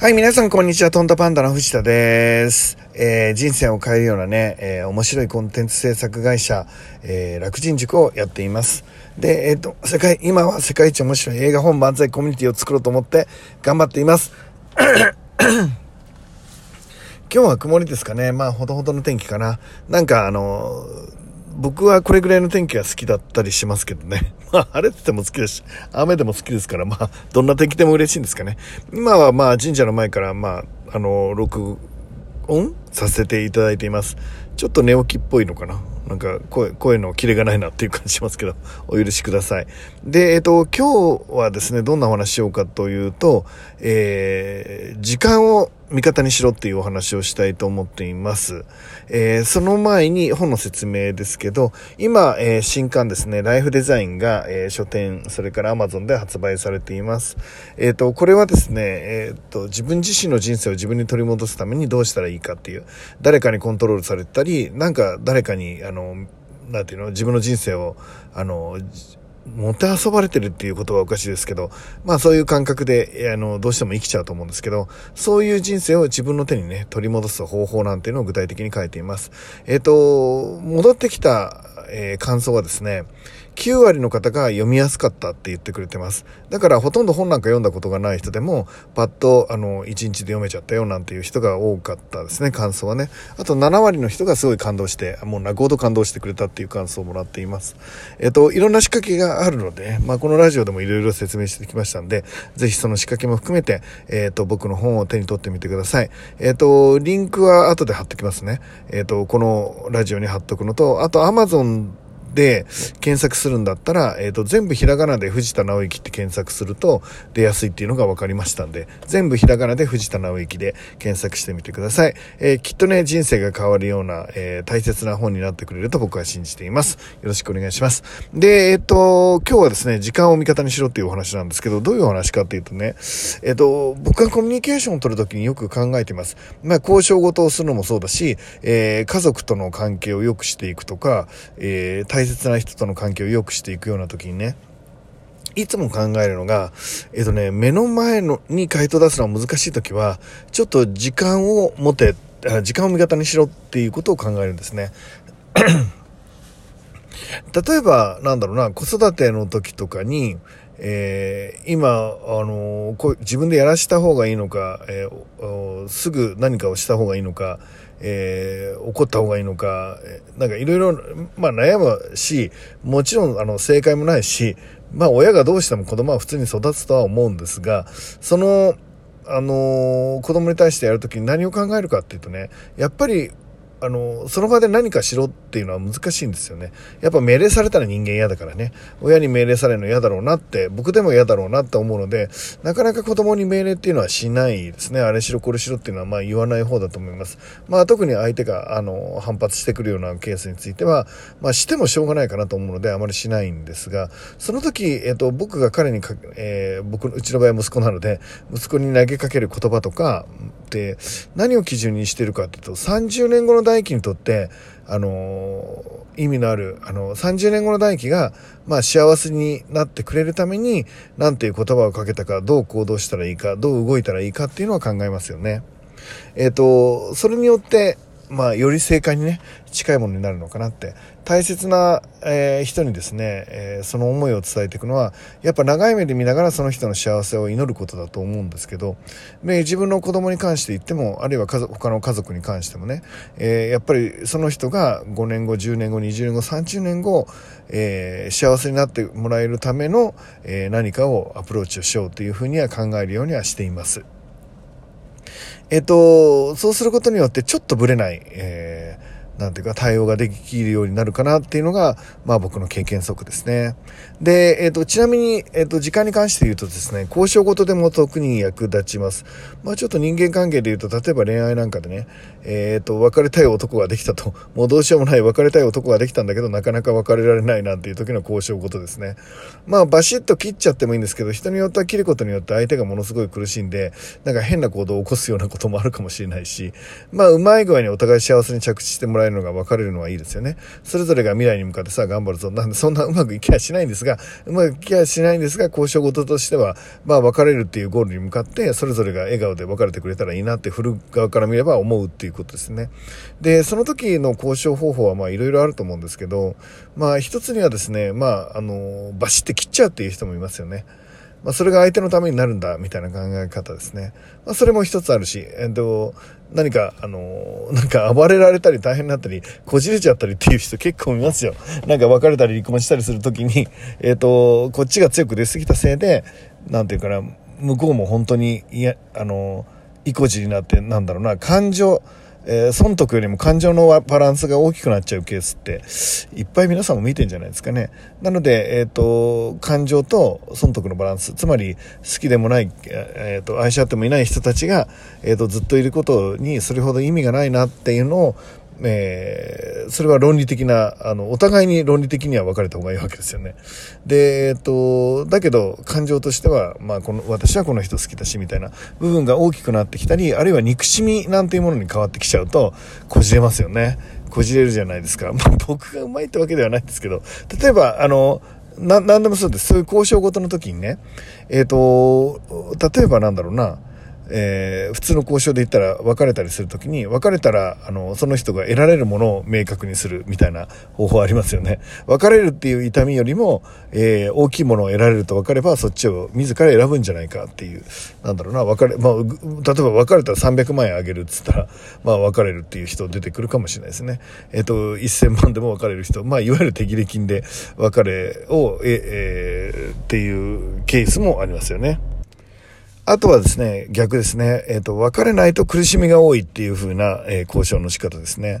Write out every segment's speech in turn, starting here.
はい、皆さんこんにちは。トントパンダの藤田です。えー、人生を変えるようなね、えー、面白いコンテンツ制作会社、えー、楽人塾をやっています。で、えっ、ー、と、世界、今は世界一面白い映画本万歳コミュニティを作ろうと思って頑張っています。今日は曇りですかね。まあ、ほどほどの天気かな。なんか、あの僕はこれぐらいの天気が好きだったりしますけどね。まあ、晴れてても好きだし、雨でも好きですから、まあ、どんな天気でも嬉しいんですかね。今はまあ、神社の前から、まあ、あの、録音させていただいています。ちょっと寝起きっぽいのかな。なんか声、声のキレがないなっていう感じしますけど、お許しください。で、えっと、今日はですね、どんなお話しようかというと、えー、時間を味方にしろっていうお話をしたいと思っています。えー、その前に本の説明ですけど、今、えー、新刊ですね、ライフデザインが、えー、書店、それから Amazon で発売されています。えっ、と、これはですね、えっ、と、自分自身の人生を自分に取り戻すためにどうしたらいいかっていう、誰かにコントロールされたり、なんか誰かに、あの、なんていうの、自分の人生を、あの、もてあそばれてるっていう言葉はおかしいですけど、まあそういう感覚で、あの、どうしても生きちゃうと思うんですけど、そういう人生を自分の手にね、取り戻す方法なんていうのを具体的に書いています。えっ、ー、と、戻ってきた、えー、感想はですね、9割の方が読みやすかったって言ってくれてます。だからほとんど本なんか読んだことがない人でも、パッとあの、1日で読めちゃったよなんていう人が多かったですね、感想はね。あと7割の人がすごい感動して、もう泣くほど感動してくれたっていう感想をもらっています。えっと、いろんな仕掛けがあるので、まあこのラジオでもいろいろ説明してきましたんで、ぜひその仕掛けも含めて、えっと、僕の本を手に取ってみてください。えっと、リンクは後で貼ってきますね。えっと、このラジオに貼っとくのと、あと Amazon で検索するんだったら、えっ、ー、と、全部ひらがなで藤田直之って検索すると出やすいっていうのが分かりましたんで、全部ひらがなで藤田直之で検索してみてください。えー、きっとね、人生が変わるような、えー、大切な本になってくれると僕は信じています。よろしくお願いします。で、えっ、と、今日はですね、時間を味方にしろっていうお話なんですけど、どういうお話かっていうとね、えっ、と、僕がコミュニケーションを取るときによく考えています。まあ、交渉事をするのもそうだし、え家族との関係を良くしていくとか、え大切な人との関係を良くしていくような時にね、いつも考えるのが、えっ、とね、目の前のに回答出すのは難しい時は、ちょっと時間を持て、時間を味方にしろっていうことを考えるんですね。例えば、なんだろうな、子育ての時とかに、えー、今、あのー、自分でやらした方がいいのか、えー、すぐ何かをした方がいいのか、えー、怒った方がいいのか、なんかいろいろ、まあ悩むし、もちろんあの正解もないし、まあ親がどうしても子供は普通に育つとは思うんですが、その、あのー、子供に対してやるときに何を考えるかっていうとね、やっぱりあの、その場で何かしろっていうのは難しいんですよね。やっぱ命令されたら人間嫌だからね。親に命令されるの嫌だろうなって、僕でも嫌だろうなって思うので、なかなか子供に命令っていうのはしないですね。あれしろこれしろっていうのはまあ言わない方だと思います。まあ特に相手があの反発してくるようなケースについては、まあしてもしょうがないかなと思うのであまりしないんですが、その時、えっ、と、僕が彼にか、えー、僕、うちの場合は息子なので、息子に投げかける言葉とか何を基準にしてるかっていうと、30年後の代金にとって、あのー、意味のある、あのー、30年後の代金が、まあ、幸せになってくれるために、何ていう言葉をかけたか、どう行動したらいいか、どう動いたらいいかっていうのは考えますよね。えっ、ー、と、それによって、まあ、より正解にね、近いものになるのかなって。大切な、えー、人にですね、えー、その思いを伝えていくのは、やっぱ長い目で見ながらその人の幸せを祈ることだと思うんですけど、で自分の子供に関して言っても、あるいは他の家族に関してもね、えー、やっぱりその人が5年後、10年後、20年後、30年後、え幸せになってもらえるための、え何かをアプローチをしようというふうには考えるようにはしています。えっと、そうすることによってちょっとブレない、えなんていうか対応ができるようになるかなっていうのが、まあ僕の経験則ですね。で、えっ、ー、と、ちなみに、えっ、ー、と、時間に関して言うとですね、交渉事でも特に役立ちます。まあちょっと人間関係で言うと、例えば恋愛なんかでね、えっ、ー、と、別れたい男ができたと、もうどうしようもない別れたい男ができたんだけど、なかなか別れられないなんていう時の交渉事ですね。まあバシッと切っちゃってもいいんですけど、人によっては切ることによって相手がものすごい苦しんで、なんか変な行動を起こすようなこともあるかもしれないし、まあうまい具合にお互い幸せに着地してもらええるのが別れるのはいいですよね。それぞれが未来に向かってさ頑張るぞ。なんでそんなうまくいきゃしないんですが、うまくいきゃしないんですが、交渉事としては、まあ別れるっていうゴールに向かって、それぞれが笑顔で別れてくれたらいいなって振る側から見れば思うっていうことですね。で、その時の交渉方法はまあいろいろあると思うんですけど、まあ一つにはですね、まああの、バシッて切っちゃうっていう人もいますよね。まあ、それが相手のためになるんだ、みたいな考え方ですね。まあ、それも一つあるし、えっと、何か、あの、なんか暴れられたり大変になったり、こじれちゃったりっていう人結構いますよ。なんか別れたり離婚したりするときに、えっと、こっちが強く出過ぎたせいで、なんていうかな、向こうも本当に、いや、あの、意固地になって、なんだろうな、感情、えー、損得よりも感情のバランスが大きくなっちゃうケースっていっぱい皆さんも見てんじゃないですかね。なので、えっ、ー、と、感情と損得のバランス、つまり好きでもない、えっ、ー、と、愛し合ってもいない人たちが、えっ、と、ずっといることにそれほど意味がないなっていうのを、えー、それは論理的な、あの、お互いに論理的には分かれた方がいいわけですよね。で、えっと、だけど、感情としては、まあ、この、私はこの人好きだし、みたいな部分が大きくなってきたり、あるいは憎しみなんていうものに変わってきちゃうと、こじれますよね。こじれるじゃないですか。まあ、僕がうまいってわけではないんですけど、例えば、あの、な、なんでもそうです。そういう交渉事の時にね、えっ、と、例えばなんだろうな、えー、普通の交渉で言ったら別れたりするときに、別れたら、あの、その人が得られるものを明確にするみたいな方法ありますよね。別れるっていう痛みよりも、えー、大きいものを得られると分かれば、そっちを自ら選ぶんじゃないかっていう、なんだろうな、別れ、まあ、例えば別れたら300万円あげるっつったら、まあ別れるっていう人出てくるかもしれないですね。えっ、ー、と、1000万でも別れる人、まあいわゆる手切れ金で別れを、え、えー、っていうケースもありますよね。あとはですね、逆ですね。えっ、ー、と、別れないと苦しみが多いっていう風な、えー、交渉の仕方ですね。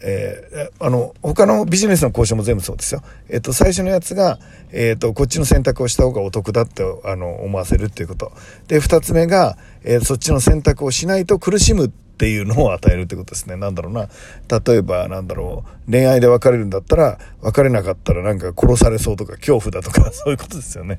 えー、あの、他のビジネスの交渉も全部そうですよ。えっ、と、最初のやつが、えっ、と、こっちの選択をした方がお得だって、あの、思わせるっていうこと。で、二つ目が、えそっちの選択をしないと苦しむっていうのを与えるってことですね。なんだろうな。例えば、なんだろう。恋愛で別れるんだったら、別れなかったらなんか殺されそうとか恐怖だとか、そういうことですよね。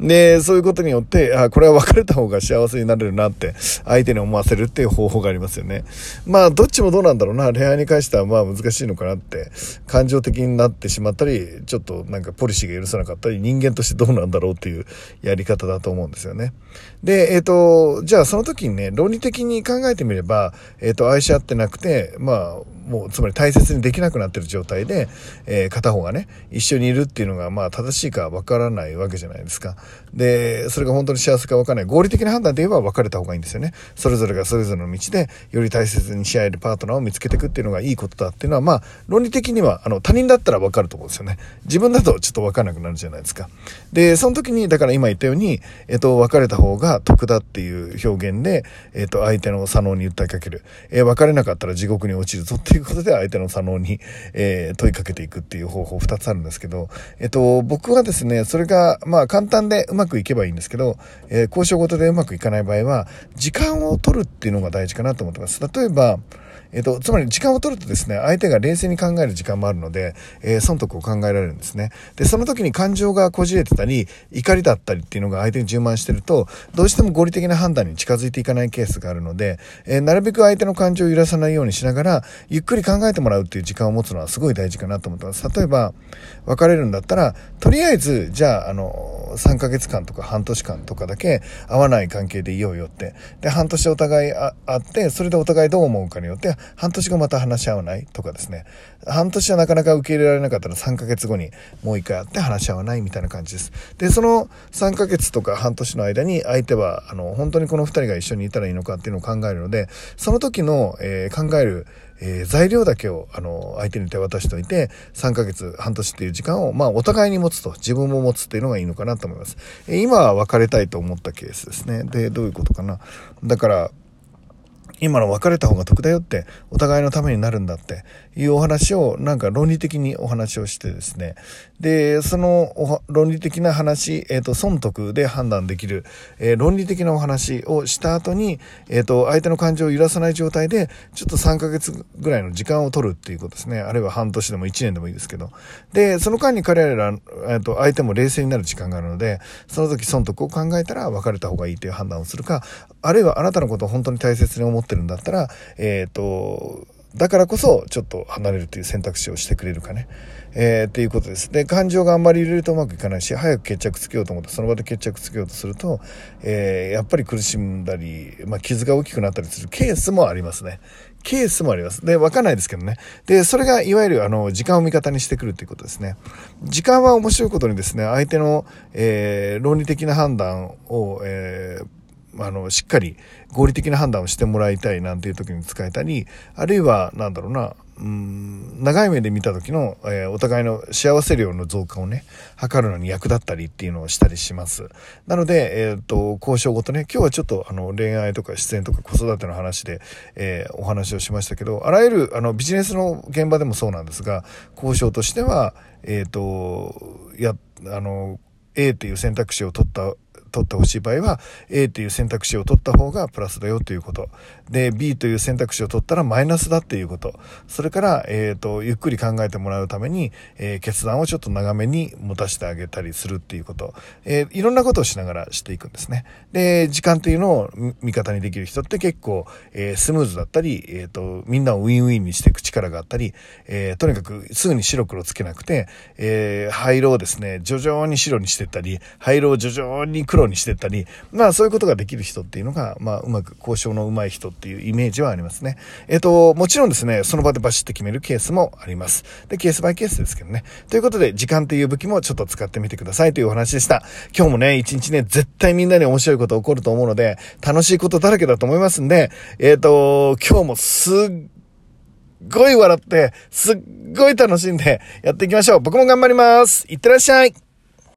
で、そういうことによって、あ、これは別れた方が幸せになれるなって、相手に思わせるっていう方法がありますよね。まあ、どっちもどうなんだろうな。恋愛に関してはまあ難しいのかなって、感情的になってしまったり、ちょっとなんかポリシーが許さなかったり、人間としてどうなんだろうっていうやり方だと思うんですよね。で、えっ、ー、と、じゃあその時にね、論理的に考えてみれば、えっ、ー、と、愛し合ってなくて、まあ、もう、つまり大切にできなくなってる状態で、えー、片方がね、一緒にいるっていうのが、まあ、正しいかわからないわけじゃないですか。で、それが本当に幸せかわからない。合理的な判断で言えば別れた方がいいんですよね。それぞれがそれぞれの道で、より大切にし合えるパートナーを見つけていくっていうのがいいことだっていうのは、まあ、論理的には、あの、他人だったらわかると思うんですよね。自分だとちょっとわかんなくなるじゃないですか。で、その時に、だから今言ったように、えっ、と、別れた方が得だっていう表現で、えっ、と、相手の左脳に訴えかける。えー、別れなかったら地獄に落ちるぞってということで、相手の左脳に、えー、問いかけていくっていう方法2つあるんですけど、えっと、僕はですね、それが、まあ簡単でうまくいけばいいんですけど、えー、交渉ごとでうまくいかない場合は、時間を取るっていうのが大事かなと思ってます。例えば、えっ、と、つまり時間を取るとですね、相手が冷静に考える時間もあるので、えー、損得を考えられるんですね。で、その時に感情がこじれてたり、怒りだったりっていうのが相手に充満してると、どうしても合理的な判断に近づいていかないケースがあるので、えー、なるべく相手の感情を揺らさないようにしながら、ゆっくり考えてもらうっていう時間を持つのはすごい大事かなと思ってます。例えば、別れるんだったら、とりあえず、じゃあ、あの、3ヶ月間とか半年間とかだけ会わない関係でいようよって。で、半年お互い会って、それでお互いどう思うかによって、半年後また話し合わないとかですね。半年はなかなか受け入れられなかったら3ヶ月後にもう一回会って話し合わないみたいな感じです。で、その3ヶ月とか半年の間に相手は、あの、本当にこの2人が一緒にいたらいいのかっていうのを考えるので、その時の、えー、考える、えー、材料だけを、あの、相手に手渡しておいて、3ヶ月、半年っていう時間を、まあ、お互いに持つと、自分も持つっていうのがいいのかなと思います。えー、今は別れたいと思ったケースですね。で、どういうことかな。だから、今の別れた方が得だよって、お互いのためになるんだっていうお話を、なんか論理的にお話をしてですね。で、その論理的な話、えっ、ー、と、損得で判断できる、えー、論理的なお話をした後に、えっ、ー、と、相手の感情を揺らさない状態で、ちょっと3ヶ月ぐらいの時間を取るっていうことですね。あるいは半年でも1年でもいいですけど。で、その間に彼ら、えっ、と、相手も冷静になる時間があるので、その時損得を考えたら別れた方がいいという判断をするか、あるいはあなたのことを本当に大切に思っててるんだったら、えっ、ー、と、だからこそ、ちょっと離れるという選択肢をしてくれるかね。えー、っていうことです。で、感情があんまり入れるとうまくいかないし、早く決着つけようと思って、その場で決着つけようとすると、えー、やっぱり苦しんだり、まあ、傷が大きくなったりするケースもありますね。ケースもあります。で、わかんないですけどね。で、それがいわゆる、あの、時間を味方にしてくるっていうことですね。時間は面白いことにですね、相手の、えー、論理的な判断を、えーあの、しっかり合理的な判断をしてもらいたいなんていう時に使えたり、あるいは、なんだろうな、うん、長い目で見た時の、えー、お互いの幸せ量の増加をね、測るのに役立ったりっていうのをしたりします。なので、えっ、ー、と、交渉ごとね、今日はちょっとあの、恋愛とか出演とか子育ての話で、えー、お話をしましたけど、あらゆる、あの、ビジネスの現場でもそうなんですが、交渉としては、えっ、と、や、あの、A っていう選択肢を取った取ってほしい場合は A という選択肢を取った方がプラスだよということ。で B という選択肢を取ったらマイナスだっていうこと。それから、えーと、ゆっくり考えてもらうために、えー、決断をちょっと長めに持たせてあげたりするっていうこと、えー、いろんなことをしながらしていくんですね。で時間というのを味方にできる人って結構、えー、スムーズだったり、えーと、みんなをウィンウィンにしていく力があったり、えとにかくすぐに白黒つけなくて、え灰色をですね徐々に白にしていったり灰色を徐々に黒にしてったり、まあそういうことができる人っていうのが、まあうまく交渉の上手い人っていうイメージはありますね。えっ、と、もちろんですね、その場でバシッと決めるケースもあります。で、ケースバイケースですけどね。ということで、時間っていう武器もちょっと使ってみてくださいというお話でした。今日もね、一日ね、絶対みんなに面白いこと起こると思うので、楽しいことだらけだと思いますんで、えっ、と、今日もすっごい笑って、すっごい楽しんでやっていきましょう。僕も頑張ります。いってらっしゃい。